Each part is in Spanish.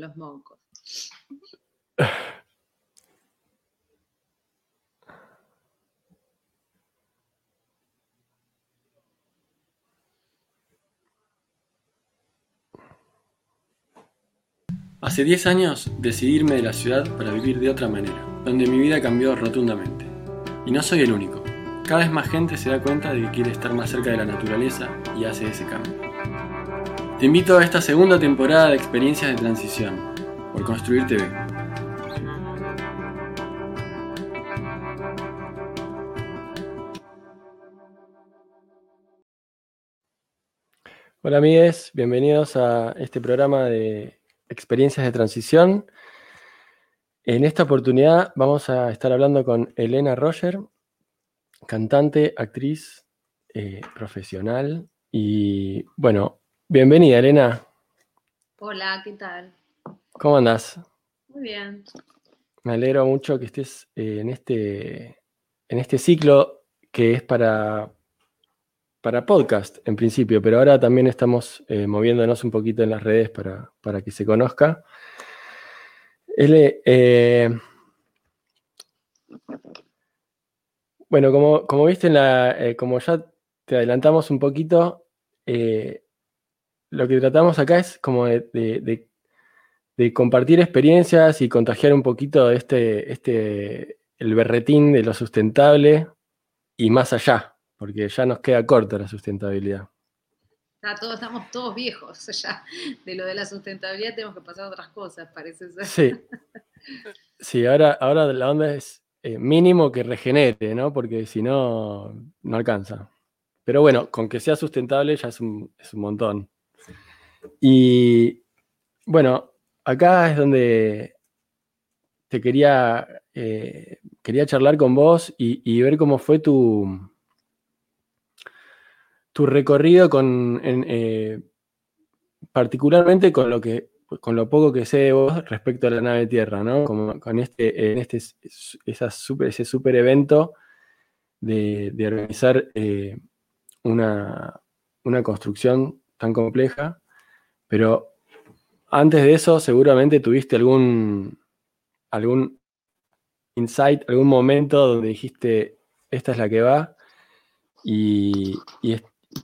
los mocos. Hace 10 años decidí irme de la ciudad para vivir de otra manera, donde mi vida cambió rotundamente. Y no soy el único. Cada vez más gente se da cuenta de que quiere estar más cerca de la naturaleza y hace ese cambio. Te invito a esta segunda temporada de experiencias de transición por Construir TV. Hola amigues, bienvenidos a este programa de experiencias de transición. En esta oportunidad vamos a estar hablando con Elena Roger, cantante, actriz, eh, profesional. Y bueno, bienvenida Elena. Hola, ¿qué tal? ¿Cómo andas? Muy bien. Me alegro mucho que estés eh, en, este, en este ciclo que es para para podcast en principio, pero ahora también estamos eh, moviéndonos un poquito en las redes para, que se conozca. Eh, bueno, como, como viste, en la, eh, como ya te adelantamos un poquito, lo que tratamos acá es como de, compartir experiencias y contagiar un poquito este, este, el berretín de lo sustentable y más allá, porque ya nos queda corta la sustentabilidad. todos, estamos todos viejos, ya de lo de la sustentabilidad tenemos que pasar a otras cosas, parece ser. Sí, sí ahora, ahora la onda es eh, mínimo que regenere, ¿no? Porque si no, no alcanza. Pero bueno, con que sea sustentable ya es un, montón. Y bueno, acá es donde te quería, eh, quería charlar con vos y ver cómo fue tu, tu recorrido con, eh, particularmente con lo que con lo poco que sé de vos respecto a la nave Tierra, ¿no? Como con este, en este super, ese super evento de, organizar eh, una, construcción tan compleja. Pero antes de eso, seguramente tuviste algún, algún insight, algún momento donde dijiste, esta es la que va. Y,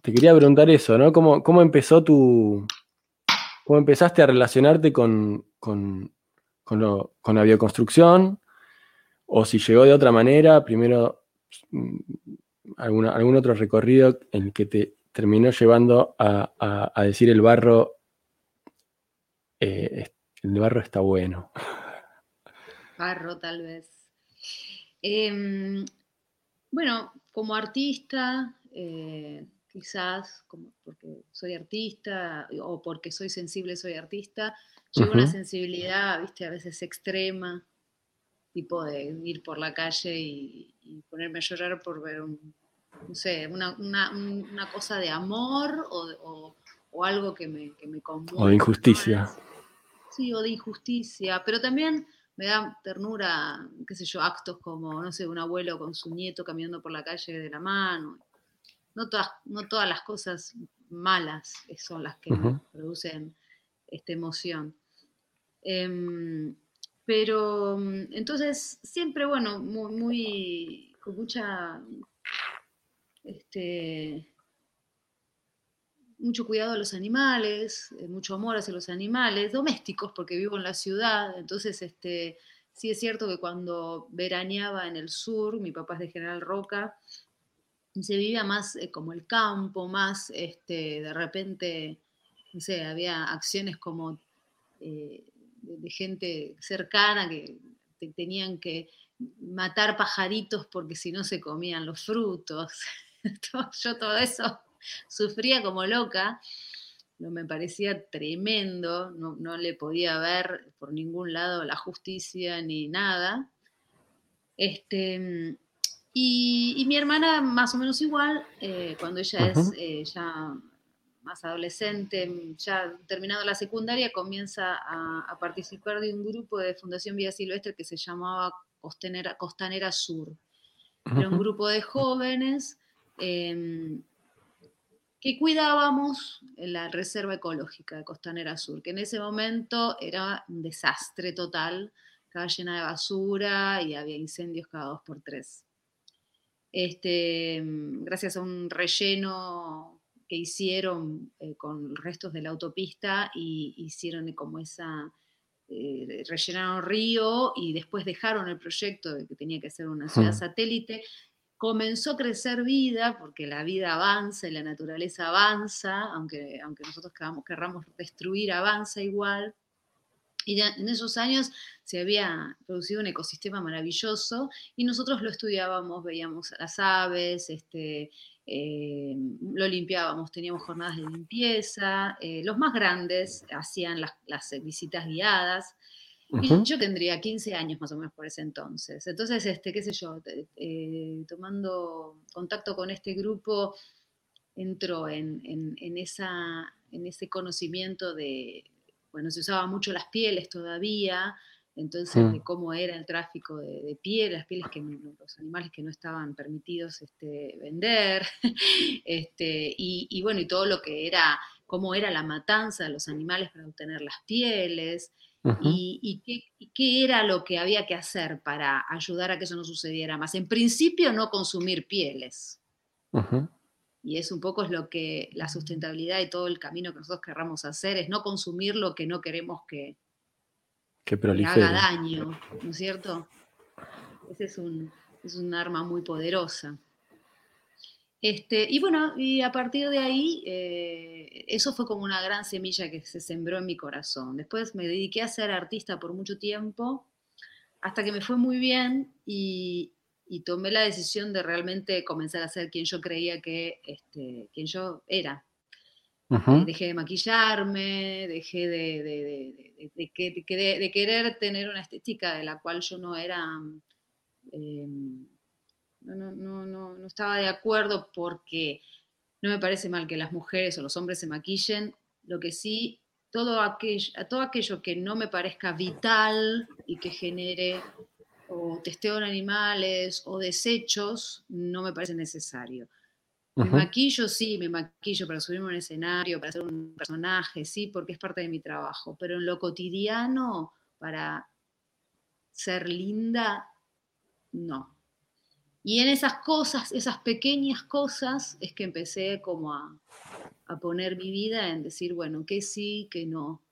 te quería preguntar eso, ¿no? ¿Cómo, empezó tu. ¿Cómo empezaste a relacionarte con, la bioconstrucción? O si llegó de otra manera, primero mm, algún otro recorrido en el que te terminó llevando a, decir el barro, eh, el barro está bueno. Barro, tal vez. Em, bueno, como artista, eh, quizás como porque soy artista o porque soy sensible, soy artista, llevo una sensibilidad, viste, a veces extrema, tipo de ir por la calle y, ponerme a llorar por ver no sé, una, cosa de amor o, algo que me, que me conmueve. O de injusticia. Sí, o de injusticia, pero también me da ternura, qué sé yo, actos como, no sé, un abuelo con su nieto caminando por la calle de la mano, no todas, no todas las cosas malas son las que producen esta emoción. Em, pero entonces siempre, bueno, muy, con mucha, este, mucho cuidado a los animales, eh, mucho amor hacia los animales, domésticos, porque vivo en la ciudad, entonces este, sí es cierto que cuando veraneaba en el sur, mi papá es de General Roca, se vivía más eh, como el campo, más este, de repente, no sé, había acciones como eh, de, gente cercana que tenían que matar pajaritos porque si no se comían los frutos. Yo todo eso sufría como loca, no me parecía tremendo, no, no le podía ver por ningún lado la justicia ni nada. Este, y, mi hermana más o menos igual, eh, cuando ella es eh, ya más adolescente, ya terminado la secundaria, comienza a, participar de un grupo de Fundación Vía Silvestre que se llamaba Costanera, Costanera Sur. Era un grupo de jóvenes em, que cuidábamos en la Reserva Ecológica de Costanera Sur, que en ese momento era un desastre total, estaba llena de basura y había incendios cada dos por tres. Este, gracias a un relleno que hicieron eh, con restos de la autopista y hicieron como esa, eh, rellenaron río y después dejaron el proyecto de que tenía que ser una ciudad hmm. satélite, comenzó a crecer vida, porque la vida avanza y la naturaleza avanza, aunque, aunque nosotros queramos, destruir, avanza igual. Y en esos años se había producido un ecosistema maravilloso y nosotros lo estudiábamos, veíamos las aves, este, eh, lo limpiábamos, teníamos jornadas de limpieza, eh, los más grandes hacían las, visitas guiadas. Y yo tendría 15 años más o menos por ese entonces. Entonces, este, qué sé yo, eh, tomando contacto con este grupo, entro en, esa, en ese conocimiento de, bueno, se usaban mucho las pieles todavía, entonces mm. de cómo era el tráfico de, piel, las pieles que los animales que no estaban permitidos este, vender, este, y, bueno, y todo lo que era, cómo era la matanza de los animales para obtener las pieles, y, qué, era lo que había que hacer para ayudar a que eso no sucediera más. En principio, no consumir pieles. Y es un poco es lo que la sustentabilidad y todo el camino que nosotros querramos hacer, es no consumir lo que no queremos que, que haga daño, ¿no es cierto? Ese es un, es un arma muy poderosa. Este, y bueno, y a partir de ahí, eh, eso fue como una gran semilla que se sembró en mi corazón. Después me dediqué a ser artista por mucho tiempo, hasta que me fue muy bien y, tomé la decisión de realmente comenzar a ser quien yo creía que, este, quien yo era. Eh, dejé de maquillarme, dejé de, de, querer tener una estética de la cual yo no era, em, no, no, no, estaba de acuerdo porque no me parece mal que las mujeres o los hombres se maquillen, lo que sí, todo aquello, todo aquello que no me parezca vital y que genere o testeo en animales o desechos, no me parece necesario. Me maquillo, sí, me maquillo para subirme a un escenario, para ser un personaje, sí, porque es parte de mi trabajo, pero en lo cotidiano, para ser linda, no. Y en esas cosas, esas pequeñas cosas, es que empecé como a, poner mi vida en decir, bueno, que sí, que no.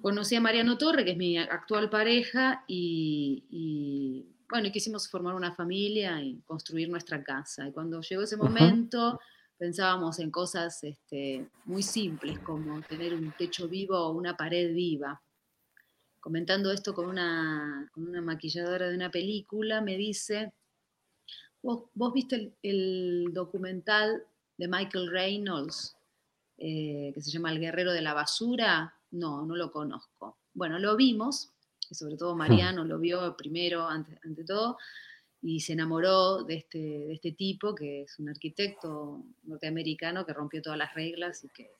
Conocí a Mariano Torre, que es mi actual pareja, y bueno, y quisimos formar una familia y construir nuestra casa. Y cuando llegó ese momento, pensábamos en cosas este, muy simples, como tener un techo vivo o una pared viva. Comentando esto con una, maquilladora de una película, me dice, ¿vos, viste el, documental de Michael Reynolds eh, que se llama El Guerrero de la Basura? No, no lo conozco. Bueno, lo vimos sobre todo Mariano lo vio primero, ante, todo, y se enamoró de este, de este tipo, que es un arquitecto norteamericano que rompió todas las reglas y que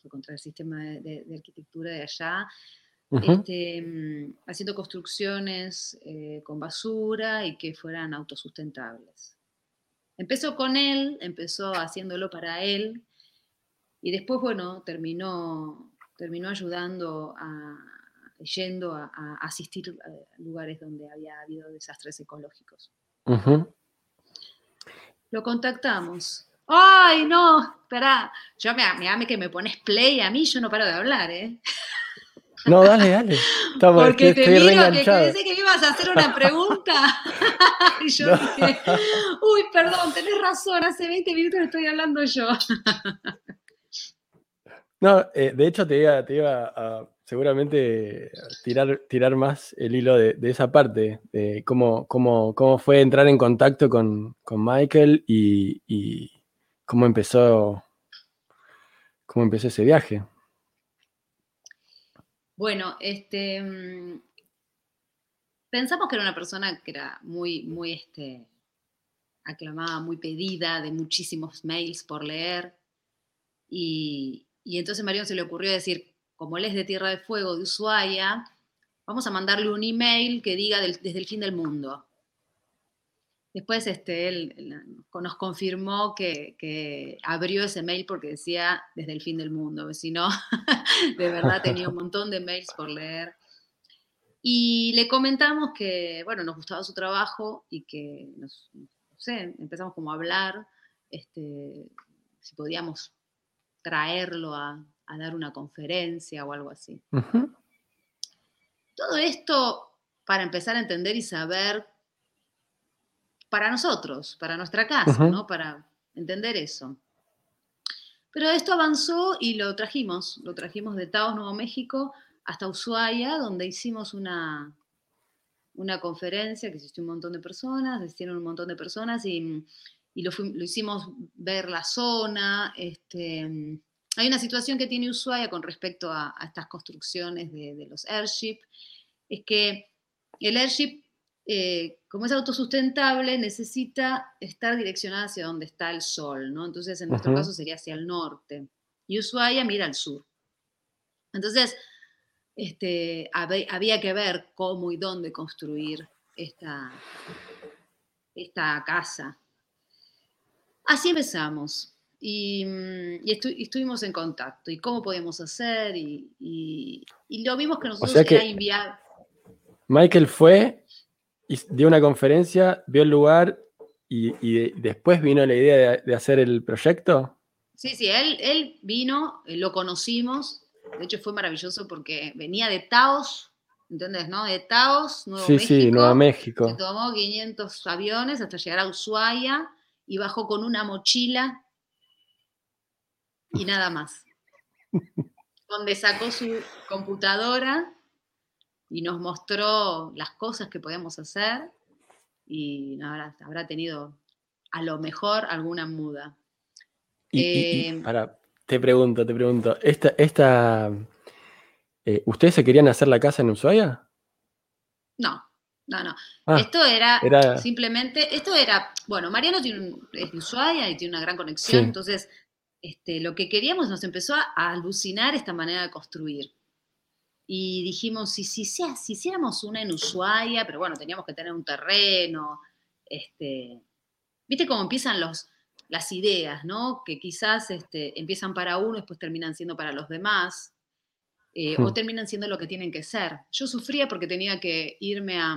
fue contra el sistema de, arquitectura de allá, este, mm, haciendo construcciones eh, con basura y que fueran autosustentables. Empezó con él, empezó haciéndolo para él, y después, bueno, terminó, terminó ayudando a, yendo a, asistir a lugares donde había habido desastres ecológicos. Lo contactamos. ¡Ay, no! Espera, yo me, me, que me pones play a mí, yo no paro de hablar, ¿eh? No, dale, dale. Porque te miro que pensé que me ibas a hacer una pregunta. y yo dije, uy, perdón, tenés razón, hace 20 minutos estoy hablando yo. no, eh, de hecho te iba, te iba a seguramente tirar, tirar más el hilo de, esa parte, de cómo, cómo, cómo, fue entrar en contacto con, Michael y, cómo empezó cómo empezó ese viaje. Bueno, este mm, pensamos que era una persona que era muy, muy este, aclamada, muy pedida, de muchísimos mails por leer. Y, y entonces a se le ocurrió decir, como él es de Tierra de Fuego, de Ushuaia, vamos a mandarle un email que diga desde el fin del mundo. Después este, él, nos confirmó que, abrió ese mail porque decía desde el fin del mundo, si no, de verdad tenía un montón de mails por leer. Y le comentamos que, bueno, nos gustaba su trabajo y que, nos, no sé, empezamos como a hablar, este, si podíamos traerlo a, dar una conferencia o algo así. Todo esto para empezar a entender y saber para nosotros, para nuestra casa, ¿no? Para entender eso. Pero esto avanzó y lo trajimos, lo trajimos de Taos, Nuevo México, hasta Ushuaia, donde hicimos una, una conferencia que asistió un montón de personas, asistieron un montón de personas y, lo, hicimos ver la zona. Este, hay una situación que tiene Ushuaia con respecto a, estas construcciones de, de, los airship, es que el airship eh, como es autosustentable, necesita estar direccionada hacia donde está el sol, ¿no? Entonces, en nuestro caso sería hacia el norte. Y Ushuaia mira al sur. Entonces, este, había que ver cómo y dónde construir esta, esta casa. Así empezamos. Y, mm, estuvimos en contacto. ¿Y cómo podíamos hacer? Y, lo vimos que nosotros era inviable. Michael fue y dio una conferencia, vio el lugar y, después vino la idea de, hacer el proyecto. Sí, sí, él, él vino, eh, lo conocimos, de hecho fue maravilloso porque venía de Taos, ¿entendés? No? De Taos, Nuevo sí, México. Sí, Nuevo México. Se tomó 500 aviones hasta llegar a Ushuaia y bajó con una mochila y nada más. donde sacó su computadora y nos mostró las cosas que podíamos hacer y habrá, tenido a lo mejor alguna muda. Y, eh, te pregunto, te pregunto, esta, esta eh, ¿ustedes se querían hacer la casa en Ushuaia? No, no, no. Ah, esto era, simplemente, esto era, bueno, Mariano tiene es de Ushuaia y tiene una gran conexión, entonces este, lo que queríamos nos empezó a alucinar esta manera de construir y dijimos, si, si, si, si hiciéramos una en Ushuaia, pero bueno, teníamos que tener un terreno, este, viste cómo empiezan los, las ideas, ¿no? Que quizás este, empiezan para uno y después terminan siendo para los demás, eh, o hmm. terminan siendo lo que tienen que ser. Yo sufría porque tenía que irme a,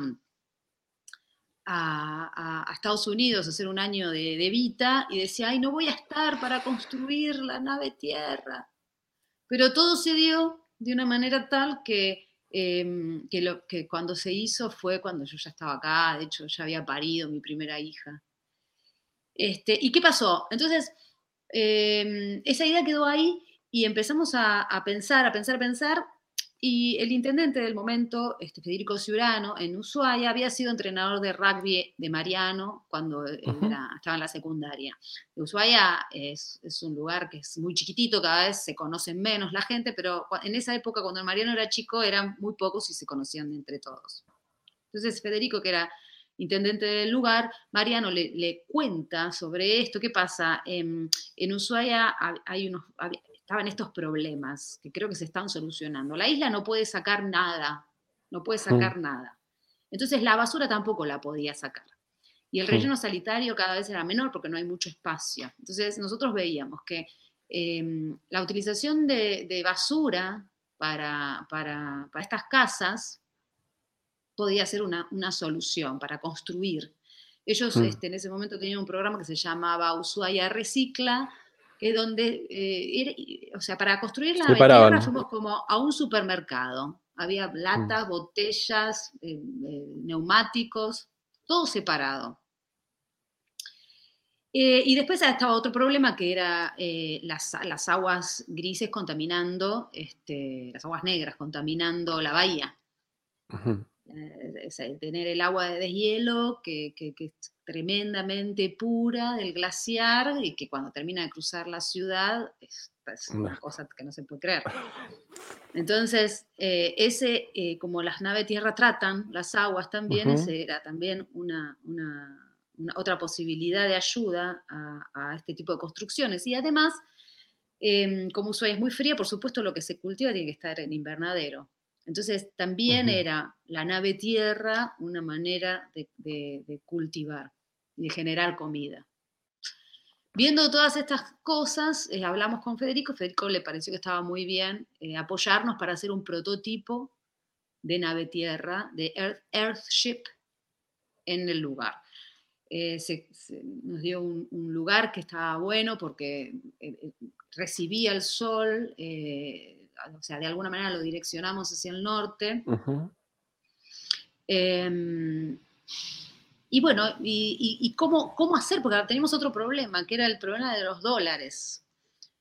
a, Estados Unidos a hacer un año de, de Vita y decía, ay, no voy a estar para construir la nave Tierra. Pero todo se dio de una manera tal que, em, que, cuando se hizo fue cuando yo ya estaba acá, de hecho ya había parido mi primera hija. Este, ¿Y qué pasó? Entonces, em, esa idea quedó ahí y empezamos a, a, pensar, a pensar, a pensar, y el intendente del momento, este, Federico Ciurano, en Ushuaia, había sido entrenador de rugby de Mariano cuando estaba en la secundaria. Ushuaia es, es, un lugar que es muy chiquitito, cada vez se conocen menos la gente, pero en esa época, cuando Mariano era chico, eran muy pocos y se conocían entre todos. Entonces, Federico, que era intendente del lugar, Mariano le, le cuenta sobre esto. ¿Qué pasa? En, en Ushuaia hay unos, estaban estos problemas que creo que se están solucionando. La isla no puede sacar nada, no puede sacar mm. nada. Entonces la basura tampoco la podía sacar. Y el relleno sanitario cada vez era menor porque no hay mucho espacio. Entonces nosotros veíamos que em, la utilización de, basura para, para, estas casas podía ser una, solución para construir. Ellos mm. este, en ese momento tenían un programa que se llamaba Ushuaia Recicla, que donde, eh, o sea, para construir la tierra fuimos como a un supermercado. Había mm. latas, botellas, eh, eh, neumáticos, todo separado. y después estaba otro problema que era las, las, aguas grises contaminando, este, las aguas negras contaminando la bahía. Tener el agua de deshielo que, que, que, tremendamente pura del glaciar y que cuando termina de cruzar la ciudad es, una cosa que no se puede creer. Entonces, eh, ese, eh, como las naves tierra tratan las aguas también, ese era también una, otra posibilidad de ayuda a, este tipo de construcciones. Y además, em, como Ushuaia es muy fría, por supuesto lo que se cultiva tiene que estar en invernadero. Entonces también era la nave tierra una manera de cultivar. y de generar comida. Viendo todas estas cosas, eh, hablamos con Federico, Federico le pareció que estaba muy bien eh, apoyarnos para hacer un prototipo de nave tierra, de Earth, Earthship, en el lugar. Eh, nos dio un, lugar que estaba bueno porque recibía el sol, o sea, de alguna manera lo direccionamos hacia el norte. Y bueno, y, cómo, cómo, hacer, porque teníamos otro problema, que era el problema de los dólares.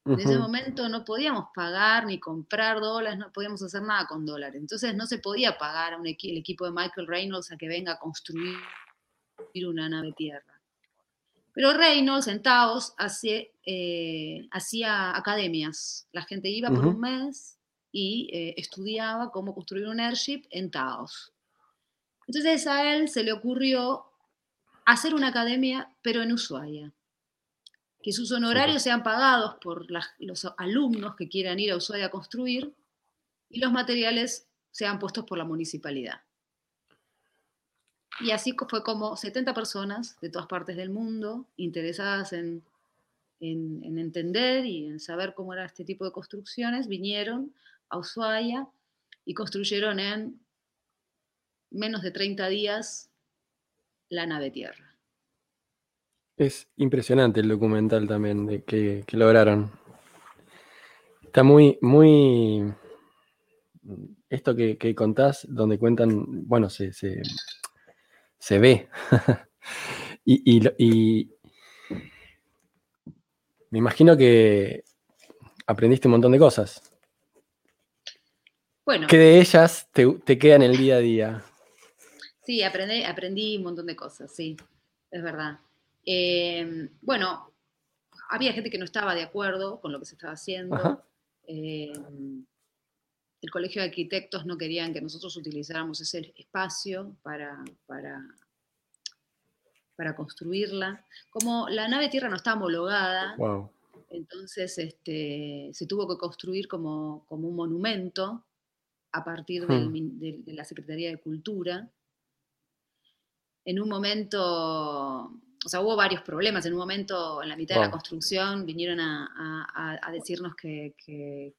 En ese momento no podíamos pagar ni comprar dólares, no podíamos hacer nada con dólares. Entonces no se podía pagar a un el equipo de Michael Reynolds a que venga a construir una nave tierra. Pero Reynolds en Taos hacía, eh, academias. La gente iba por un mes y eh, estudiaba cómo construir un airship en Taos. Entonces a él se le ocurrió hacer una academia, pero en Ushuaia. Que sus honorarios sean pagados por los alumnos que quieran ir a Ushuaia a construir y los materiales sean puestos por la municipalidad. Y así fue como 70 personas de todas partes del mundo interesadas en, en, entender y en saber cómo era este tipo de construcciones vinieron a Ushuaia y construyeron en menos de 30 días la nave Tierra. Es impresionante el documental también de que, lograron. Está muy, muy. Esto que, contás, donde cuentan, bueno, se, ve. y, me imagino que aprendiste un montón de cosas. Bueno. Que de ellas te, te quedan el día a día. Sí, aprendí, aprendí un montón de cosas, sí, es verdad. Em, bueno, había gente que no estaba de acuerdo con lo que se estaba haciendo. El Colegio de Arquitectos no querían que nosotros utilizáramos ese espacio para, para, para construirla. Como la nave tierra no está homologada, entonces este, se tuvo que construir como, como un monumento a partir hmm. de la Secretaría de Cultura en un momento, o sea, hubo varios problemas. En un momento, en la mitad de la construcción, vinieron a, decirnos que, que,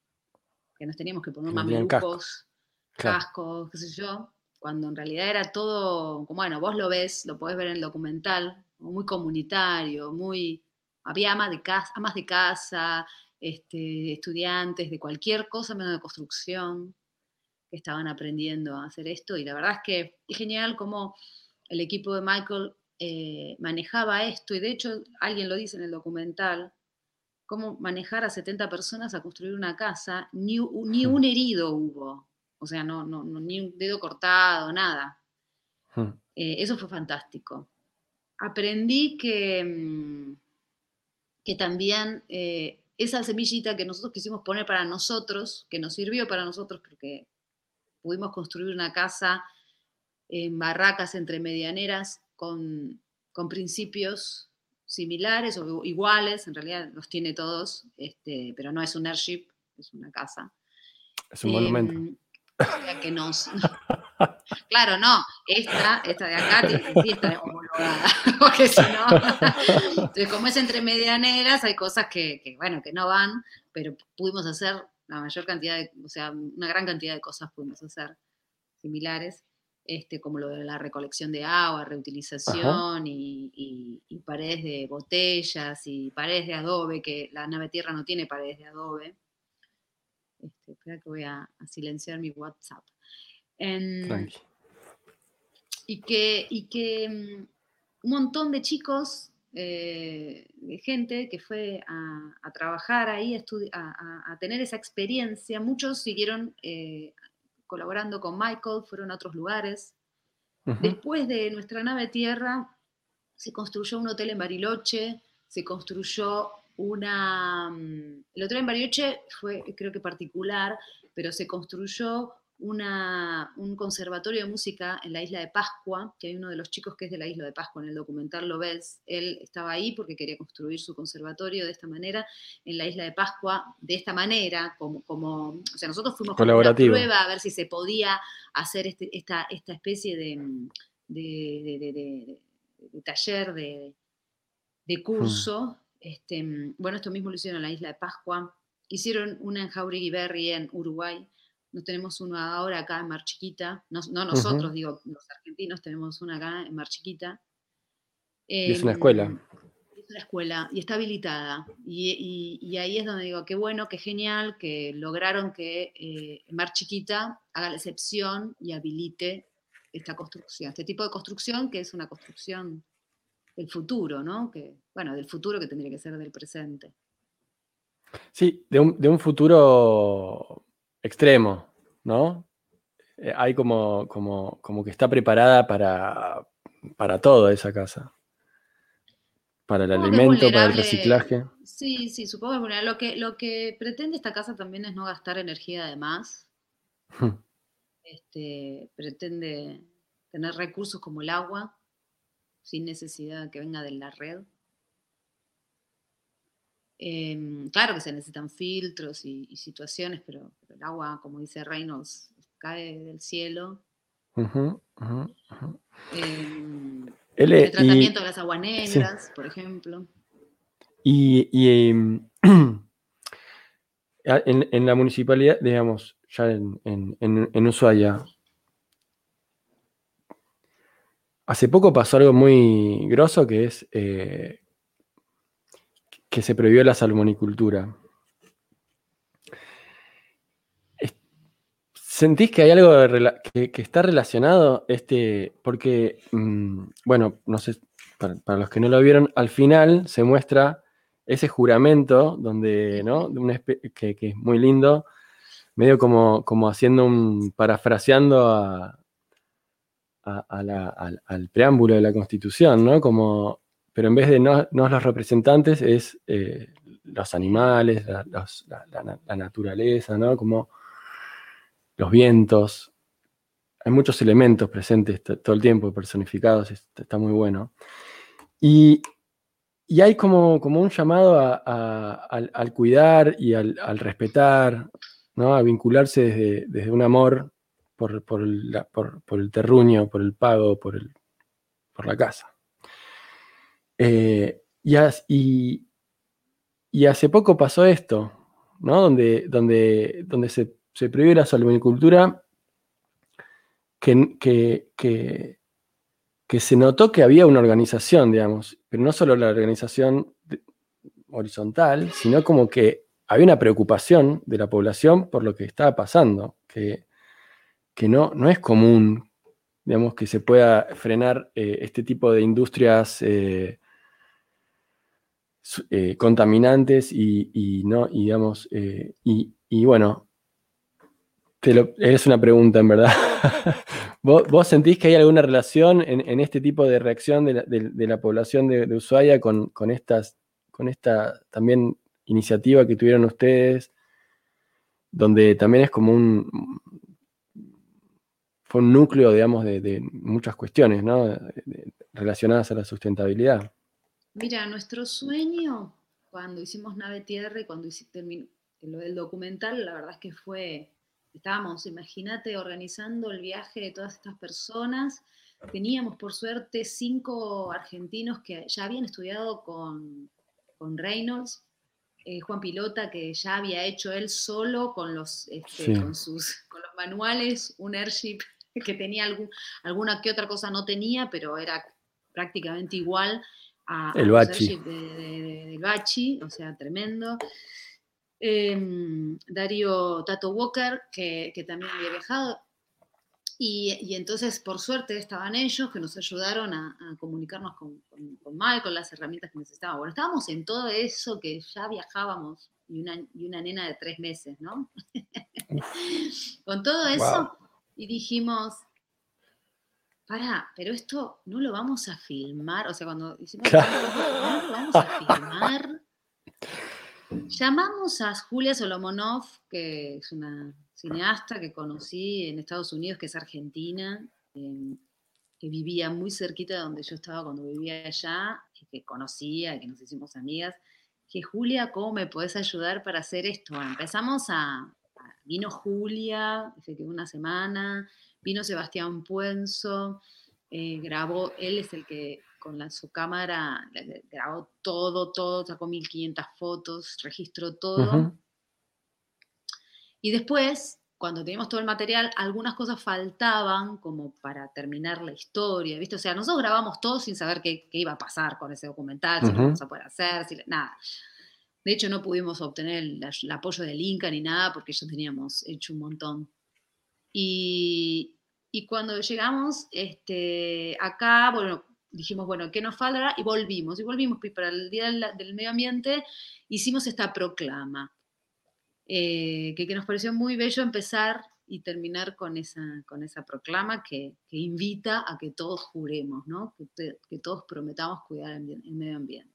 nos teníamos que poner mamelucos, cascos, qué sé yo, cuando en realidad era todo, como bueno, vos lo ves, lo podés ver en el documental, muy comunitario, muy... Había amas de casa, amas de casa este, estudiantes de cualquier cosa menos de construcción que estaban aprendiendo a hacer esto y la verdad es que es genial como el equipo de Michael eh, manejaba esto, y de hecho alguien lo dice en el documental, cómo manejar a 70 personas a construir una casa, ni, ni un herido hubo, o sea, no, no, ni un dedo cortado, nada. Eh, eso fue fantástico. Aprendí que, mm, que también eh, esa semillita que nosotros quisimos poner para nosotros, que nos sirvió para nosotros porque pudimos construir una casa en barracas entre medianeras con, principios similares o iguales, en realidad los tiene todos, este, pero no es un airship, es una casa. Es un monumento. Em, que nos, claro, no, esta, esta de acá sí está homologada, porque si no, entonces como es entre medianeras hay cosas que, que, bueno, que no van, pero pudimos hacer la mayor cantidad de, o sea, una gran cantidad de cosas pudimos hacer similares este, como lo de la recolección de agua, reutilización y, paredes de botellas y paredes de adobe, que la nave tierra no tiene paredes de adobe. Este, espera que voy a, silenciar mi WhatsApp. y que, y que mm, un montón de chicos, eh, de gente que fue a, trabajar ahí, a, a, tener esa experiencia, muchos siguieron eh, colaborando con Michael, fueron a otros lugares. Después de nuestra nave tierra, se construyó un hotel en Bariloche, se construyó una... Mm, el hotel en Bariloche fue, creo que particular, pero se construyó un conservatorio de música en la isla de Pascua, que hay uno de los chicos que es de la isla de Pascua, en el documental lo ves, él estaba ahí porque quería construir su conservatorio de esta manera, en la isla de Pascua, de esta manera, como, como o sea, nosotros fuimos con una prueba a ver si se podía hacer este, esta, esta especie de, taller, de, hmm. curso. Este, bueno, esto mismo lo hicieron en la isla de Pascua. Hicieron una en Jauregui Berry en Uruguay. Nos tenemos uno ahora acá en Mar Chiquita. No, nosotros, digo, los argentinos tenemos una acá en Mar Chiquita. es una escuela. Em, es una escuela y está habilitada. Y, ahí es donde digo, qué bueno, qué genial que lograron que eh, Mar Chiquita haga la excepción y habilite esta construcción, este tipo de construcción que es una construcción del futuro, ¿no? Que, bueno, del futuro que tendría que ser del presente. Sí, de un, futuro extremo, ¿no? Eh, hay como, como, como, que está preparada para, para todo esa casa. Para el alimento, para el reciclaje. Sí, sí, supongo que lo que, lo que pretende esta casa también es no gastar energía de más. este, pretende tener recursos como el agua, sin necesidad de que venga de la red. Em, claro que se necesitan filtros y, situaciones, pero, el agua, como dice Reynolds, cae del cielo. Em, el tratamiento de las aguas negras, por ejemplo. Y, em, en, la municipalidad, digamos, ya en, en Ushuaia, Hace poco pasó algo muy grosso que es eh, que se prohibió la salmonicultura. ¿Sentís que hay algo que, está relacionado? Este, porque, mm, bueno, no sé, para, los que no lo vieron, al final se muestra ese juramento donde, ¿no? que, es muy lindo, medio como, como haciendo un, parafraseando a, al, preámbulo de la Constitución, ¿no? Como, pero en vez de no, los representantes es eh, los animales, la, naturaleza, ¿no? Como los vientos. Hay muchos elementos presentes todo el tiempo, personificados, está, muy bueno. Y, hay como, como, un llamado al, cuidar y al, respetar, ¿no? a vincularse desde, desde un amor por, el terruño, por el pago, por, el, por la casa. Eh, y, hace poco pasó esto, ¿no? Donde, donde, donde se, se prohíbe la salmonicultura, que, que, que, se notó que había una organización, digamos, pero no solo la organización horizontal, sino como que había una preocupación de la población por lo que estaba pasando, que, que no, no es común, digamos, que se pueda frenar eh, este tipo de industrias eh, eh, contaminantes y, no, digamos, y, bueno, te una pregunta en verdad. ¿Vos, sentís que hay alguna relación en, este tipo de reacción de la, población de, de Ushuaia con, estas, con esta también iniciativa que tuvieron ustedes, donde también es como un, fue un núcleo, digamos, de, muchas cuestiones, ¿no? relacionadas a la sustentabilidad. Mira, nuestro sueño, cuando hicimos Nave Tierra y cuando hicimos lo del documental, la verdad es que fue, estábamos, imagínate, organizando el viaje de todas estas personas. Teníamos, por suerte, cinco argentinos que ya habían estudiado con, con Reynolds, eh, Juan Pilota, que ya había hecho él solo con los, este, con sus, con los manuales, un airship que tenía algún, alguna que otra cosa no tenía, pero era prácticamente igual a, el bachi. De, bachi, o sea, tremendo. Em, Darío Tato Walker, que, también había viajado. Y, entonces, por suerte, estaban ellos que nos ayudaron a, comunicarnos con, con, Mal, con las herramientas que necesitábamos. Bueno, estábamos en todo eso que ya viajábamos y una, y una nena de tres meses, ¿no? con todo eso, y dijimos, para, pero esto no lo vamos a filmar, o sea, cuando hicimos, no lo vamos a filmar. Llamamos a Julia Solomonov, que es una cineasta que conocí en Estados Unidos, que es argentina, em, que vivía muy cerquita de donde yo estaba cuando vivía allá, y que conocía, y que nos hicimos amigas. Que Julia, ¿cómo me puedes ayudar para hacer esto? empezamos a, Vino Julia, se quedó una semana, vino Sebastián Puenzo, eh, grabó, él es el que con la, su cámara grabó todo, todo, sacó 1500 fotos, registró todo. Y después, cuando teníamos todo el material, algunas cosas faltaban como para terminar la historia, ¿viste? O sea, nosotros grabamos todo sin saber qué, iba a pasar con ese documental, si lo vamos a poder hacer, si, nada. De hecho, no pudimos obtener el, apoyo del Inca ni nada porque ya teníamos hecho un montón. Y, cuando llegamos este, acá, bueno, dijimos, bueno, ¿qué nos falta? Y volvimos, y volvimos. Y para el Día del, Medio Ambiente hicimos esta proclama, eh, que, nos pareció muy bello empezar y terminar con esa, con esa proclama que, invita a que todos juremos, ¿no? que, todos prometamos cuidar el medio ambiente.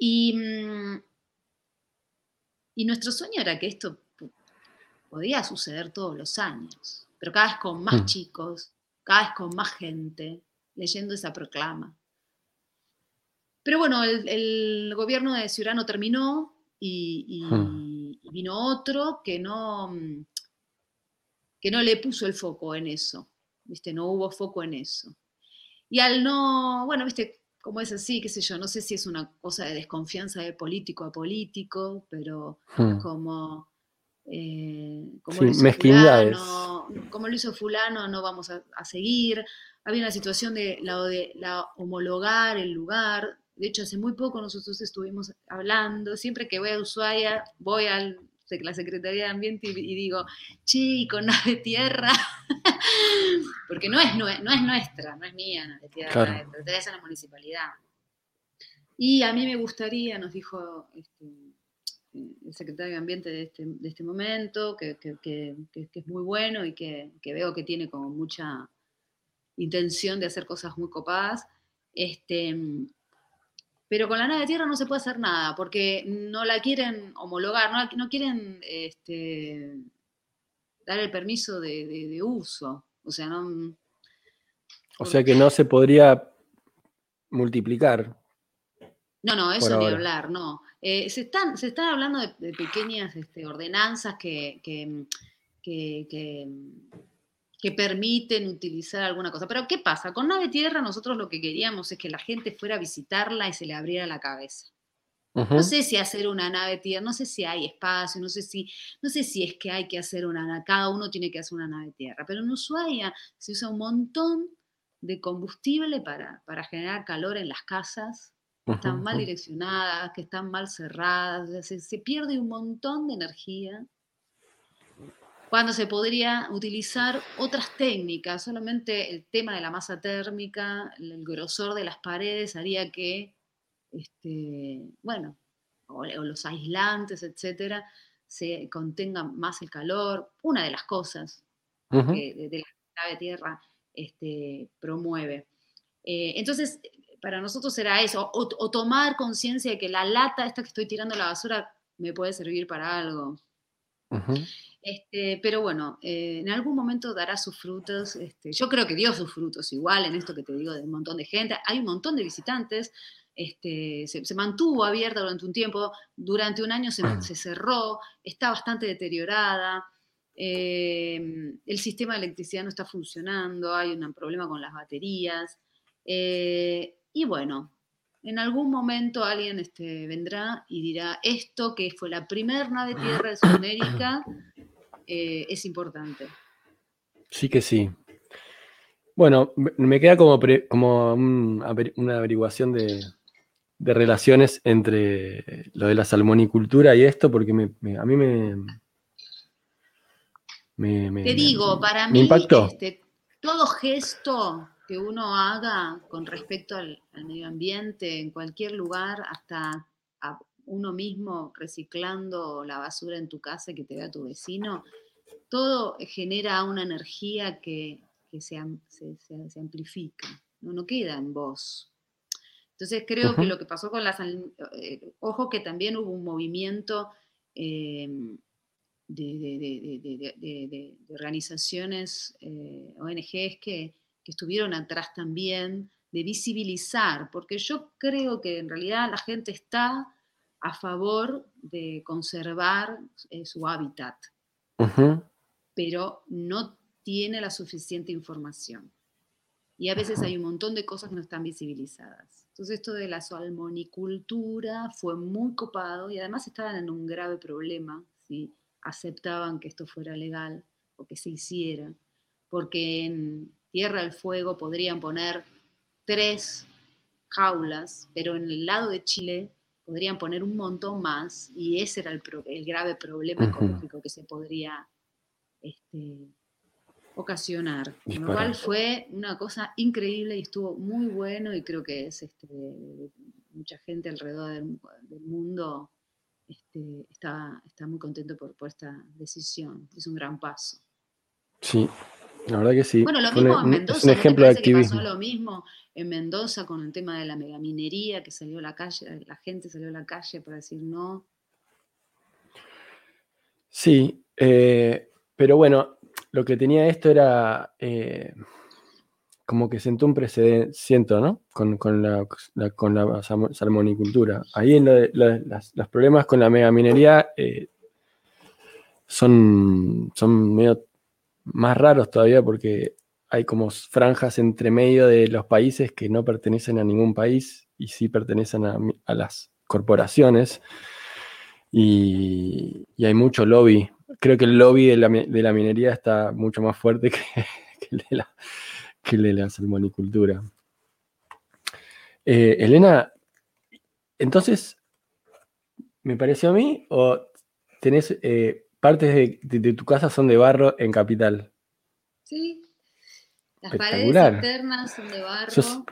Mm, y, nuestro sueño era que esto podía suceder todos los años, pero cada vez con más mm. chicos, cada vez con más gente leyendo esa proclama. Pero bueno, el, gobierno de Ciurano terminó y, mm. y, vino otro que no, que no le puso el foco en eso, ¿viste? No hubo foco en eso. Y al no, bueno, viste, como es así, qué sé yo, no sé si es una cosa de desconfianza de político a político, pero hmm. como, eh, como, lo hizo fulano, como lo hizo fulano, no vamos a, seguir. Había una situación de la, de la homologar el lugar. De hecho, hace muy poco nosotros estuvimos hablando, siempre que voy a Ushuaia, voy al la Secretaría de Ambiente y, digo, che, con nave tierra, porque no es, no, es, nuestra, no es mía nave tierra, pertenece a la municipalidad. Y a mí me gustaría, nos dijo este, el secretario de Ambiente de este, este momento, que, es muy bueno y que, veo que tiene como mucha intención de hacer cosas muy copadas, este, pero con la nave de tierra no se puede hacer nada porque no la quieren homologar, no, quieren este, dar el permiso de, uso. O sea, no. O sea que no se podría multiplicar. No, no, eso ni hablar, no. Eh, se, están, se están hablando de, pequeñas este, ordenanzas que, que, que permiten utilizar alguna cosa. Pero ¿qué pasa? Con Nave Tierra nosotros lo que queríamos es que la gente fuera a visitarla y se le abriera la cabeza. No sé si hacer una nave tierra, no sé si hay espacio, no sé si, no sé si es que hay que hacer una, cada uno tiene que hacer una nave tierra, pero en Ushuaia se usa un montón de combustible para, para generar calor en las casas, que están mal direccionadas, que están mal cerradas, se pierde un montón de energía cuando se podría utilizar otras técnicas. Solamente el tema de la masa térmica, el grosor de las paredes haría que, este, bueno, o, los aislantes, etcétera, se contengan más el calor. Una de las cosas que de, la de tierra este, promueve. Eh, entonces, para nosotros era eso, o, tomar conciencia de que la lata esta que estoy tirando a la basura me puede servir para algo. Este, pero bueno, eh, en algún momento dará sus frutos. Este, yo creo que dio sus frutos igual en esto que te digo de un montón de gente. Hay un montón de visitantes. Este, se, mantuvo abierta durante un tiempo, durante un año se, cerró, está bastante deteriorada, eh, el sistema de electricidad no está funcionando, hay un problema con las baterías. Eh, y bueno, en algún momento alguien este, vendrá y dirá, esto que fue la primera nave tierra de Sudamérica, eh, es importante. Sí que sí. Bueno, me queda como, como una averiguación de, relaciones entre lo de la salmonicultura y esto, porque a mí me, Te digo, para mí. Este, todo gesto que uno haga con respecto al, medio ambiente en cualquier lugar, hasta uno mismo reciclando la basura en tu casa que te vea tu vecino, todo genera una energía que, se, amplifica, ¿no? queda en vos. Entonces creo que lo que pasó con las... Eh, ojo que también hubo un movimiento em, de, organizaciones, eh, ONGs que, que estuvieron atrás también de visibilizar, porque yo creo que en realidad la gente está a favor de conservar eh, su hábitat, pero no tiene la suficiente información. y a veces hay un montón de cosas que no están visibilizadas. Entonces esto de la salmonicultura fue muy copado y además estaban en un grave problema si aceptaban que esto fuera legal o que se hiciera, porque en Tierra del Fuego podrían poner tres jaulas, pero en el lado de Chile podrían poner un montón más y ese era el, grave problema ecológico que se podría este, ocasionar. Con lo cual fue una cosa increíble y estuvo muy bueno y creo que es este, mucha gente alrededor del, mundo este, está, está, muy contento por, por, esta decisión. Es un gran paso. Sí, la verdad que sí. Bueno, lo mismo en Mendoza. Es un ejemplo de activismo. pasó lo mismo en Mendoza con el tema de la megaminería, que salió a la calle, la gente salió a la calle para decir no. Sí, eh, pero bueno, lo que tenía esto era eh, como que sentó un precedente, siento, ¿no? Con, la, con la salmonicultura. Ahí en los problemas con la megaminería eh, son, son medio más raros todavía porque hay como franjas entre medio de los países que no pertenecen a ningún país y sí pertenecen a, las corporaciones. Y, hay mucho lobby. Creo que el lobby de la, minería está mucho más fuerte que, el, de la, que salmonicultura. Eh, Elena, entonces, ¿me pareció a mí o tenés eh, partes de, tu casa son de barro en Capital. Sí. Las paredes internas son de barro. Sos,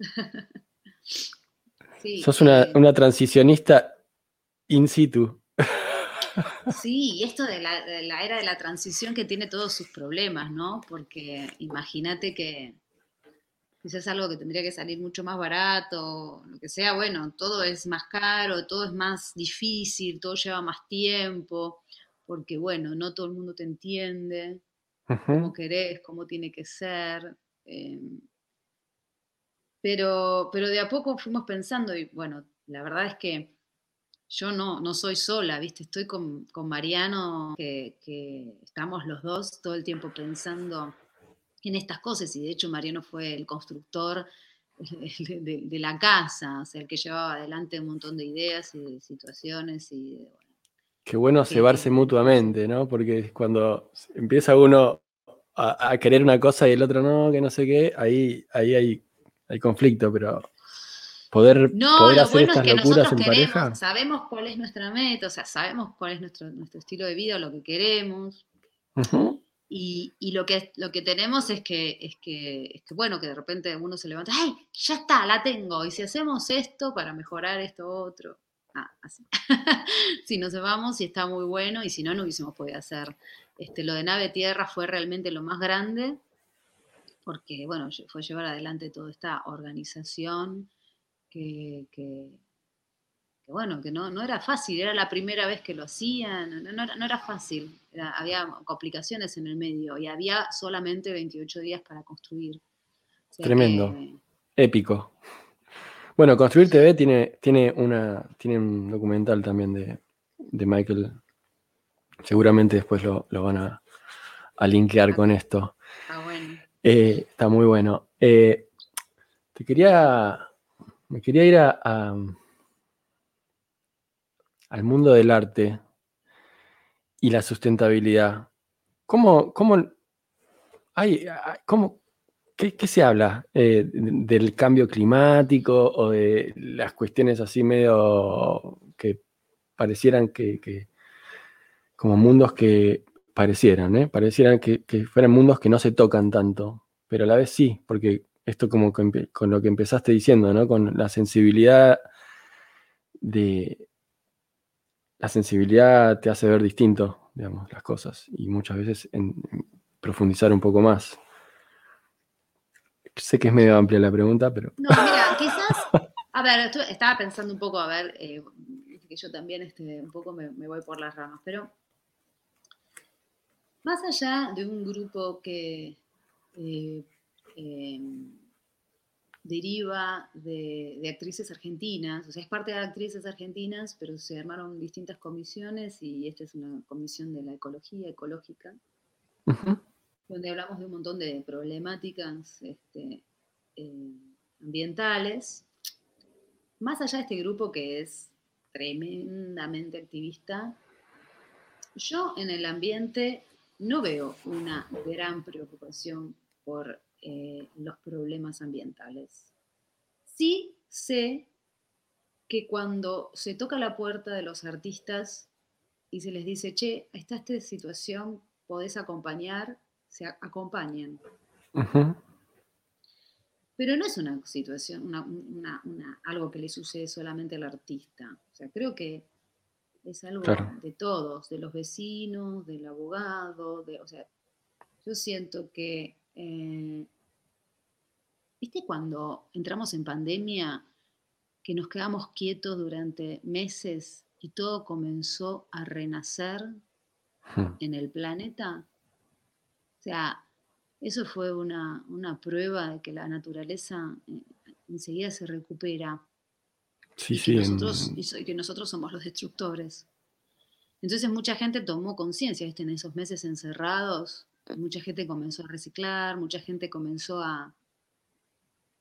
sos una, una, transicionista in situ. Sí, y esto de la, de la, era de la transición que tiene todos sus problemas, ¿no? Porque imagínate que quizás algo que tendría que salir mucho más barato, lo que sea, bueno, todo es más caro, todo es más difícil, todo lleva más tiempo porque bueno, no todo el mundo te entiende, cómo querés, cómo tiene que ser. Em, pero, pero de a poco fuimos pensando y bueno, la verdad es que yo no, no soy sola, ¿viste? Estoy con, Mariano, que, estamos los dos todo el tiempo pensando en estas cosas y de hecho Mariano fue el constructor de, la casa, o sea, el que llevaba adelante un montón de ideas y de situaciones y de, Qué bueno cebarse mutuamente, ¿no? Porque cuando empieza uno a, querer una cosa y el otro no, que no sé qué, ahí, ahí hay, hay conflicto, pero poder, no, lo bueno es que nosotros queremos, sabemos cuál es nuestra meta, o sea, sabemos cuál es nuestro, nuestro estilo de vida, lo que queremos. Y, lo, que, lo que tenemos es que, es, que, es que, bueno, que de repente uno se levanta, ¡ay! Ya está, la tengo. Y si hacemos esto para mejorar esto otro ah, así. si nos vamos, y está muy bueno, y si no, no hubiésemos podido hacer. Este, lo de nave tierra fue realmente lo más grande, porque, bueno, fue llevar adelante toda esta organización que, bueno, que no, no, era fácil, era la primera vez que lo hacían, no, era, fácil, había complicaciones en el medio y había solamente 28 días para construir. Tremendo, épico. Bueno, Construir TV tiene, tiene, una, tiene un documental también de, Michael. Seguramente después lo, van a, a, linkear con esto. Está bueno. Eh, está muy bueno. Eh, te quería. Me quería ir a, al mundo del arte y la sustentabilidad. ¿Cómo, cómo, hay, cómo, ¿Qué, se habla eh, del cambio climático o de las cuestiones así medio que parecieran que, como mundos que parecieran, ¿eh? parecieran que, fueran mundos que no se tocan tanto, pero a la vez sí, porque esto como con, lo que empezaste diciendo, ¿no? Con la sensibilidad de... La sensibilidad te hace ver distinto, digamos, las cosas y muchas veces profundizar un poco más. Sé que es medio amplia la pregunta, pero. No, mira, quizás. A ver, estaba pensando un poco, a ver, eh, que yo también este, un poco me, voy por las ramas, pero. Más allá de un grupo que eh, em, deriva de, actrices argentinas, o sea, es parte de actrices argentinas, pero se armaron distintas comisiones y esta es una comisión de la ecología ecológica donde hablamos de un montón de problemáticas este, eh, ambientales. Más allá de este grupo que es tremendamente activista, yo en el ambiente no veo una gran preocupación por eh, los problemas ambientales. Sí sé que cuando se toca la puerta de los artistas y se les dice, che, está esta situación, podés acompañar, se acompañan. Pero no es una situación, algo que le sucede solamente al artista. O sea, creo que es algo de todos, de los vecinos, del abogado, de, o sea, yo siento que, eh, ¿viste cuando entramos en pandemia, que nos quedamos quietos durante meses y todo comenzó a renacer hmm. en el planeta? O sea, eso fue una, prueba de que la naturaleza eh, enseguida se recupera. Sí, y sí. Que nosotros, y que nosotros somos los destructores. Entonces mucha gente tomó conciencia en esos meses encerrados, mucha gente comenzó a reciclar, mucha gente comenzó a,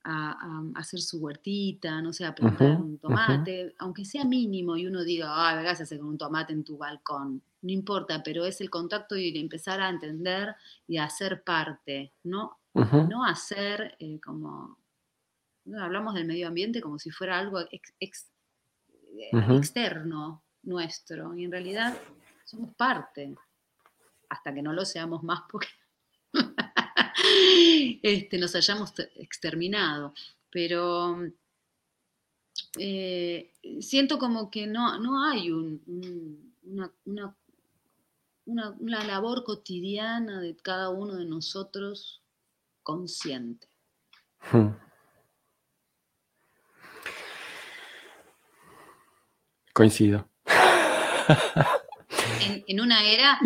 a, hacer su huertita, no sé, a plantar un tomate, aunque sea mínimo y uno diga, ay, ¿qué hacer con un tomate en tu balcón? No importa, pero es el contacto y empezar a entender y a ser parte, ¿no? No hacer eh, como, hablamos del medio ambiente como si fuera algo eh, externo nuestro, y en realidad somos parte, hasta que no lo seamos más porque este, nos hayamos exterminado. Pero eh, siento como que no, no hay una, una, labor cotidiana de cada uno de nosotros consciente. Hmm. Coincido. en, una era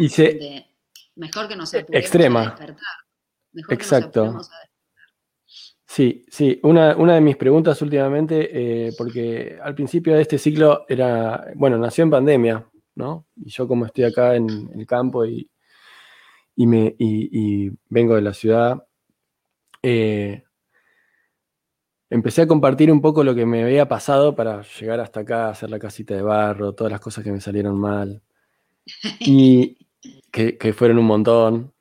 mejor que no se extrema. Exacto. Sí, sí, una, de mis preguntas últimamente, eh, porque al principio de este ciclo era, bueno, nació en pandemia, ¿no? Y yo como estoy acá en, el campo y, me, vengo de la ciudad, eh, empecé a compartir un poco lo que me había pasado para llegar hasta acá, hacer la casita de barro, todas las cosas que me salieron mal. Y que, fueron un montón.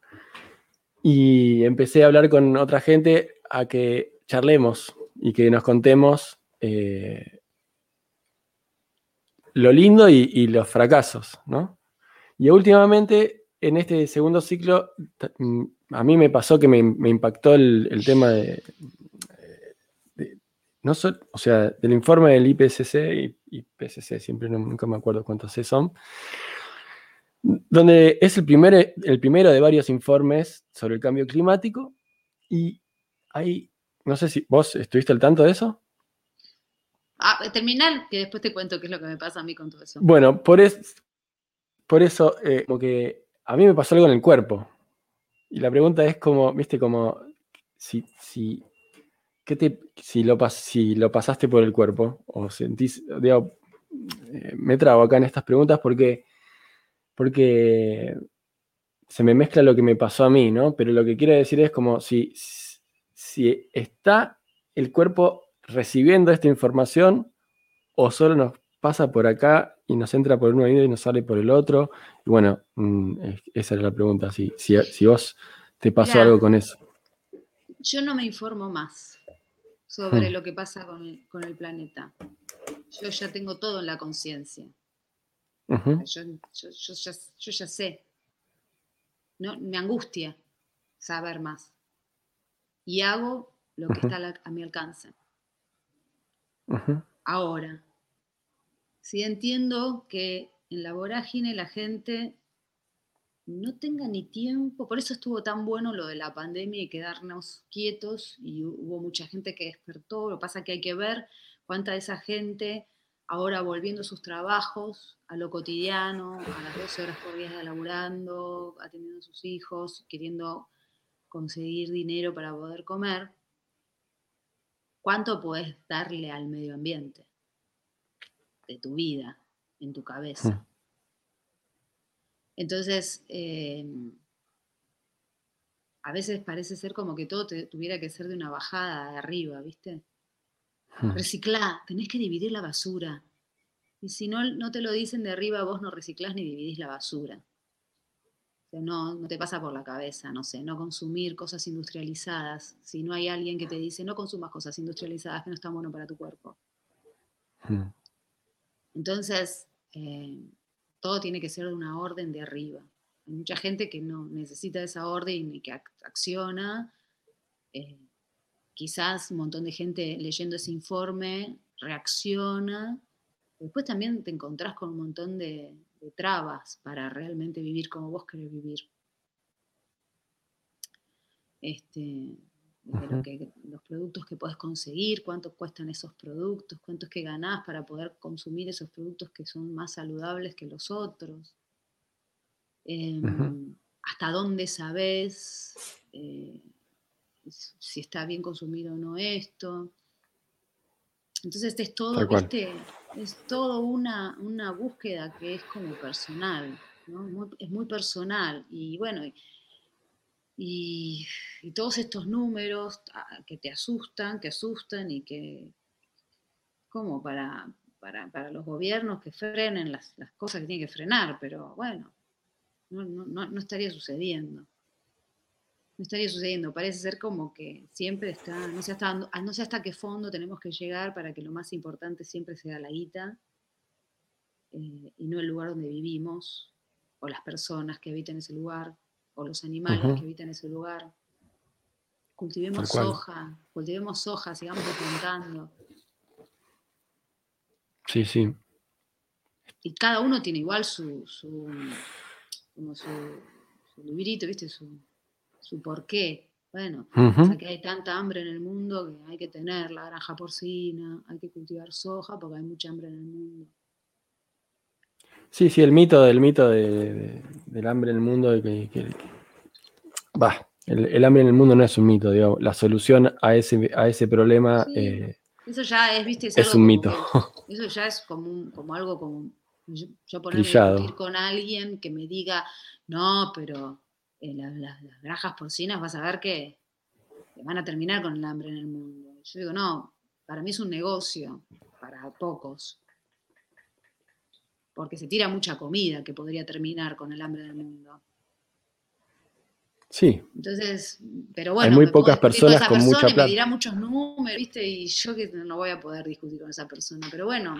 Y empecé a hablar con otra gente a que charlemos y que nos contemos eh, lo lindo y, los fracasos, ¿no? Y últimamente, en este segundo ciclo, mm, a mí me pasó que me, impactó el, tema de, no o sea, del informe del IPCC y IPCC, siempre nunca me acuerdo cuántos C son, donde es el, primer, el primero de varios informes sobre el cambio climático y hay, no sé si vos estuviste al tanto de eso. Ah, terminal, que después te cuento qué es lo que me pasa a mí con todo eso. Bueno, por, por eso, eh, como que a mí me pasó algo en el cuerpo. Y la pregunta es como, viste, como si, si, ¿qué te, si, lo, si lo pasaste por el cuerpo o sentís, digo, eh, me trago acá en estas preguntas porque porque se me mezcla lo que me pasó a mí, ¿no? Pero lo que quiero decir es como si, si está el cuerpo recibiendo esta información o solo nos pasa por acá y nos entra por un oído y nos sale por el otro. Y bueno, mm, esa era la pregunta, si, si, vos te pasó algo con eso. Yo no me informo más sobre hmm. lo que pasa con el, con el planeta. Yo ya tengo todo en la conciencia yo, ya, sé. ¿no? Me angustia saber más. Y hago lo que está a, mi alcance. Ahora, si entiendo que en la vorágine la gente no tenga ni tiempo, por eso estuvo tan bueno lo de la pandemia y quedarnos quietos y hubo mucha gente que despertó, lo que pasa es que hay que ver cuánta de esa gente ahora volviendo a sus trabajos, a lo cotidiano, a las 12 horas por día laburando, atendiendo a sus hijos, queriendo conseguir dinero para poder comer, ¿cuánto puedes darle al medio ambiente de tu vida, en tu cabeza? Mm. Entonces, em, a veces parece ser como que todo tuviera que ser de una bajada de arriba, ¿viste? Reciclá, tenés que dividir la basura. Y si no, no te lo dicen de arriba, vos no reciclás ni dividís la basura. no, no te pasa por la cabeza, no sé, no consumir cosas industrializadas. Si no hay alguien que te dice, no consumas cosas industrializadas que no están bueno para tu cuerpo. Hmm. Entonces, eh, todo tiene que ser de una orden de arriba. Hay mucha gente que no necesita esa orden y que acciona. Eh, quizás un montón de gente leyendo ese informe reacciona. Después también te encontrás con un montón de, trabas para realmente vivir como vos querés vivir. Este, los productos que puedes conseguir, cuánto cuestan esos productos, cuánto es que ganás para poder consumir esos productos que son más saludables que los otros. Em, hasta dónde sabes eh, si está bien consumido o no esto. Entonces es todo, es todo una, búsqueda que es como personal, es muy personal. Y bueno, y, todos estos números ah, que te asustan, que asustan y que, como para, para, los gobiernos que frenen las, las cosas que tienen que frenar, pero bueno, no, estaría sucediendo. No estaría sucediendo. Parece ser como que siempre está, no sé, hasta, no sé hasta qué fondo tenemos que llegar para que lo más importante siempre sea la guita eh, y no el lugar donde vivimos, o las personas que habitan ese lugar, o los animales que habitan ese lugar. Cultivemos soja, cultivemos soja, sigamos plantando. Sí, sí. Y cada uno tiene igual su como su, librito, ¿viste? Su, su porqué. Bueno, que hay tanta hambre en el mundo que hay que tener la granja porcina, hay que cultivar soja porque hay mucha hambre en el mundo. Sí, sí, el mito del mito de, del hambre en el mundo, que, va, el, hambre en el mundo no es un mito, digamos, la solución a ese, a ese problema eh, eso ya es, ¿viste? Es, un mito. eso ya es como, como algo como yo, yo ponerme a discutir con alguien que me diga, no, pero eh, las, granjas porcinas vas a ver que, van a terminar con el hambre en el mundo. Yo digo, no, para mí es un negocio, para pocos. Porque se tira mucha comida que podría terminar con el hambre en el mundo. Sí. Entonces, pero bueno, hay muy pocas personas con, mucha plata. Me dirá muchos números, ¿viste? Y yo que no voy a poder discutir con esa persona. Pero bueno,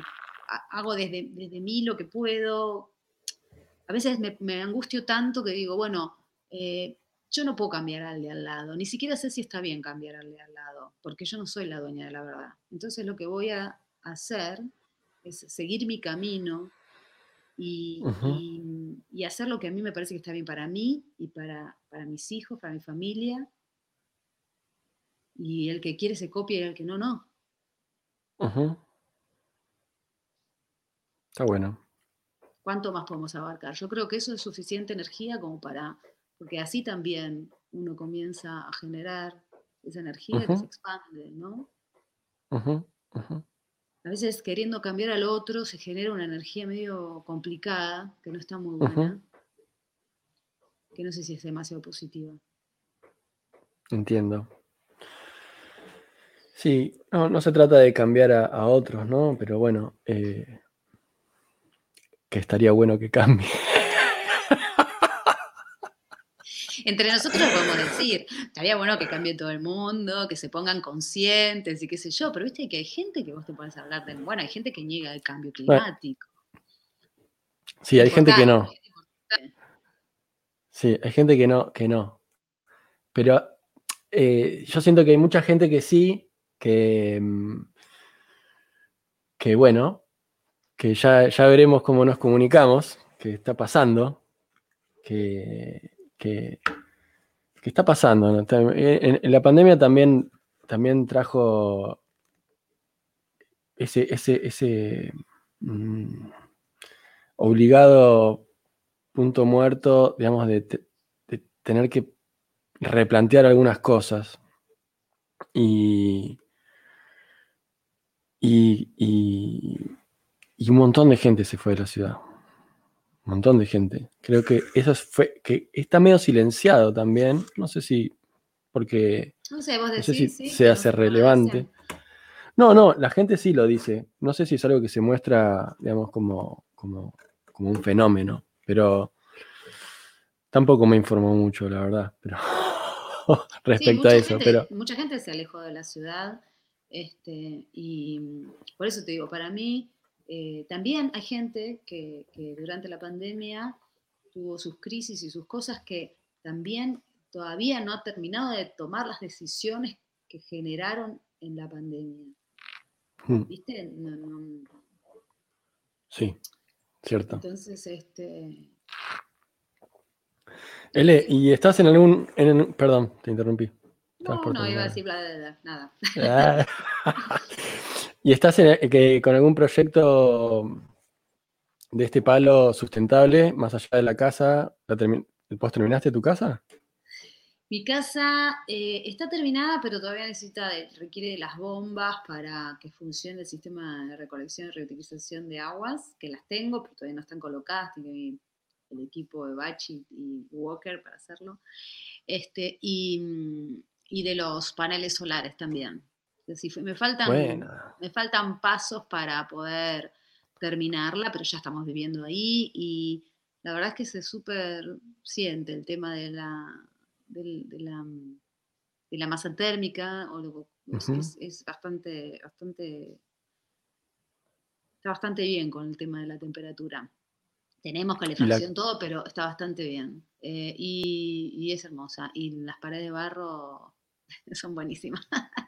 hago desde, desde mí lo que puedo. A veces me, angustio tanto que digo, bueno, eh, yo no puedo cambiar al de al lado, ni siquiera sé si está bien cambiar al de al lado, porque yo no soy la dueña de la verdad. Entonces lo que voy a hacer es seguir mi camino y, hacer lo que a mí me parece que está bien para mí y para, mis hijos, para mi familia. Y el que quiere se copia y el que no, no. Está bueno. ¿Cuánto más podemos abarcar? Yo creo que eso es suficiente energía como para, porque así también uno comienza a generar esa energía que se expande, ¿no? A veces queriendo cambiar al otro se genera una energía medio complicada, que no está muy buena, que no sé si es demasiado positiva. Entiendo. Sí, no, se trata de cambiar a, otros, ¿no? Pero bueno, eh, que estaría bueno que cambie. Entre nosotros podemos decir, estaría bueno que cambie todo el mundo, que se pongan conscientes y qué sé yo, pero viste que hay gente que vos te puedes hablar de, bueno, hay gente que niega el cambio climático. Sí, hay gente que no. Sí, hay gente que no, que no. Pero eh, yo siento que hay mucha gente que sí, que, mm, que bueno, que ya, ya veremos cómo nos comunicamos, que está pasando, que, está pasando. En, la pandemia también, también trajo ese, ese, ese mm, obligado punto muerto, digamos, de, tener que replantear algunas cosas. y, y, y un montón de gente se fue de la ciudad. Un montón de gente. Creo que eso fue, que está medio silenciado también. No sé si, porque no sé, vos decís, no sé si sí, se hace relevante. No, no, la gente sí lo dice. No sé si es algo que se muestra, digamos, como, como, como un fenómeno, pero tampoco me informó mucho, la verdad, pero Sí, respecto a eso, gente, pero mucha gente se alejó de la ciudad, este, y por eso te digo, para mí eh, también hay gente que, que durante la pandemia tuvo sus crisis y sus cosas que también todavía no ha terminado de tomar las decisiones que generaron en la pandemia. mm, ¿Viste? No, no- sí, cierto. entonces, este, L, ¿y estás en algún, en perdón, te interrumpí. No, no, iba a decir bla, bla, bla, nada. Ah. ¿Y estás en- eh, que- con algún proyecto de este palo sustentable, más allá de la casa? ¿La termi- ¿Vos terminaste tu casa? Mi casa eh, está terminada, pero todavía necesita, requiere de las bombas para que funcione el sistema de recolección y reutilización de aguas, que las tengo, pero todavía no están colocadas, mi- el equipo de Bachi y Walker para hacerlo, este, y, y de los paneles solares también. Me faltan, me faltan pasos para poder terminarla, pero ya estamos viviendo ahí y la verdad es que se súper siente el tema de la, de la, de la masa térmica, o es bastante, bastante, está bastante bien con el tema de la temperatura. Tenemos calefacción, todo, pero está bastante bien. Eh, y, y es hermosa. Y las paredes de barro son buenísimas.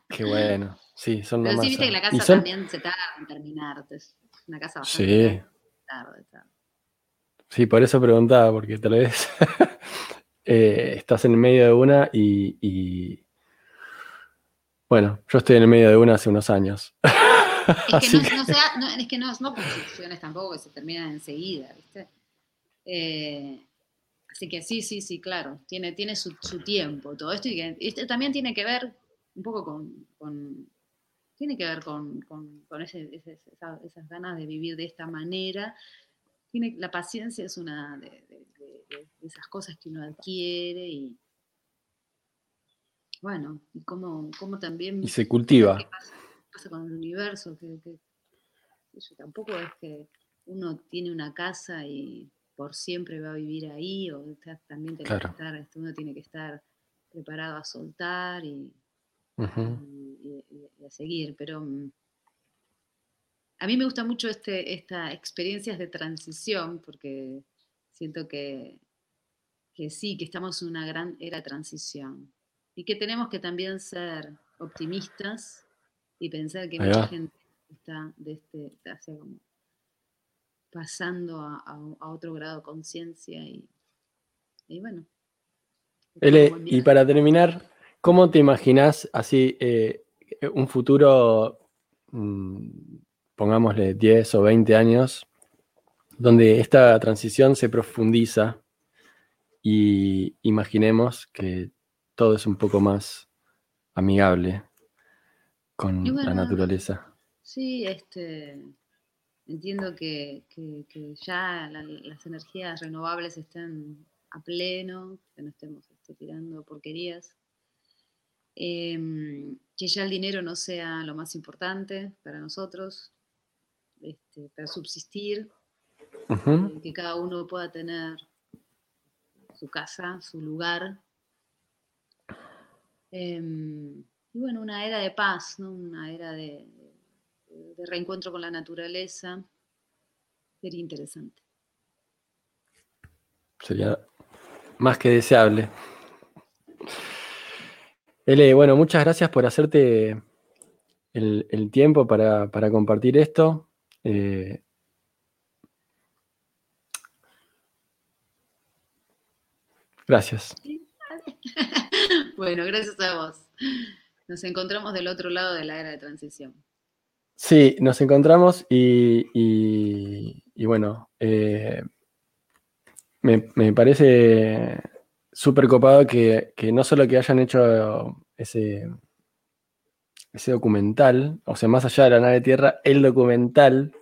Qué bueno. Sí, son una Pero sí, viste que la casa son- también se tarda en terminar. Es una casa bastante Sí, tarde. tarde. sí, por eso preguntaba, porque tal vez eh, estás en el medio de una y, y- Bueno, yo estoy en el medio de una hace unos años. Es que, no, que- no se da- no, es que no, no construcciones tampoco que se terminan enseguida, ¿viste? Eh, así que sí, sí, sí, claro, tiene, tiene su, su tiempo todo esto y que esto también tiene que ver un poco con, con- tiene que ver con, con- con ese- ese- esa- esas ganas de vivir de esta manera. Tiene, la paciencia es una de, de- de- de esas cosas que uno adquiere y bueno, y cómo, cómo también Y se cultiva. qué pasa, qué pasa con el universo, que, que- yo, tampoco es que uno tiene una casa y por siempre va a vivir ahí, o está- también tiene Claro. que estar, este, uno tiene que estar preparado a soltar y, Ujú. y- y- y a seguir, pero mm, a mí me gusta mucho este, esta experiencias de transición, porque siento que, que sí, que estamos en una gran era de transición y que tenemos que también ser optimistas y pensar que mucha gente está de este, hacia como pasando a, a- a otro grado de conciencia y, y bueno. Ele, y para terminar, ¿cómo te imaginas así eh, un futuro, mm, pongámosle 10 o 20 años, donde esta transición se profundiza y imaginemos que todo es un poco más amigable con la naturaleza? Sí, este, entiendo que, que- que ya la- las energías renovables estén a pleno, que no estemos este, tirando porquerías, Em, que ya el dinero no sea lo más importante para nosotros, este, para subsistir, eh, que cada uno pueda tener su casa, su lugar. Em, y bueno, una era de paz, ¿no? una era de, de reencuentro con la naturaleza. Sería interesante. Sería más que deseable. Ele, bueno, muchas gracias por hacerte el, el tiempo para, para compartir esto. Eh, gracias. Bueno, gracias a vos. Nos encontramos del otro lado de la era de transición. Sí, nos encontramos y, y- y bueno, eh, me, me parece súper copado que, que no solo que hayan hecho ese, ese documental, o sea, más allá de la nave tierra, el documental,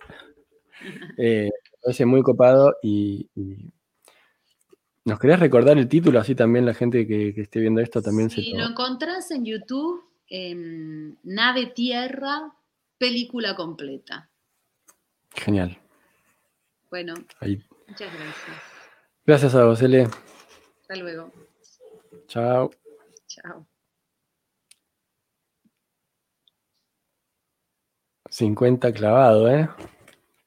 eh, parece muy copado y, ¿Nos querés recordar el título? Así también la gente que, esté viendo esto también se lo... lo encontrás en YouTube, Nave Tierra, película completa. Genial. Bueno, muchas gracias. Gracias a vos, Ele. Hasta luego. Chao. Chao. 50 clavado, ¿eh?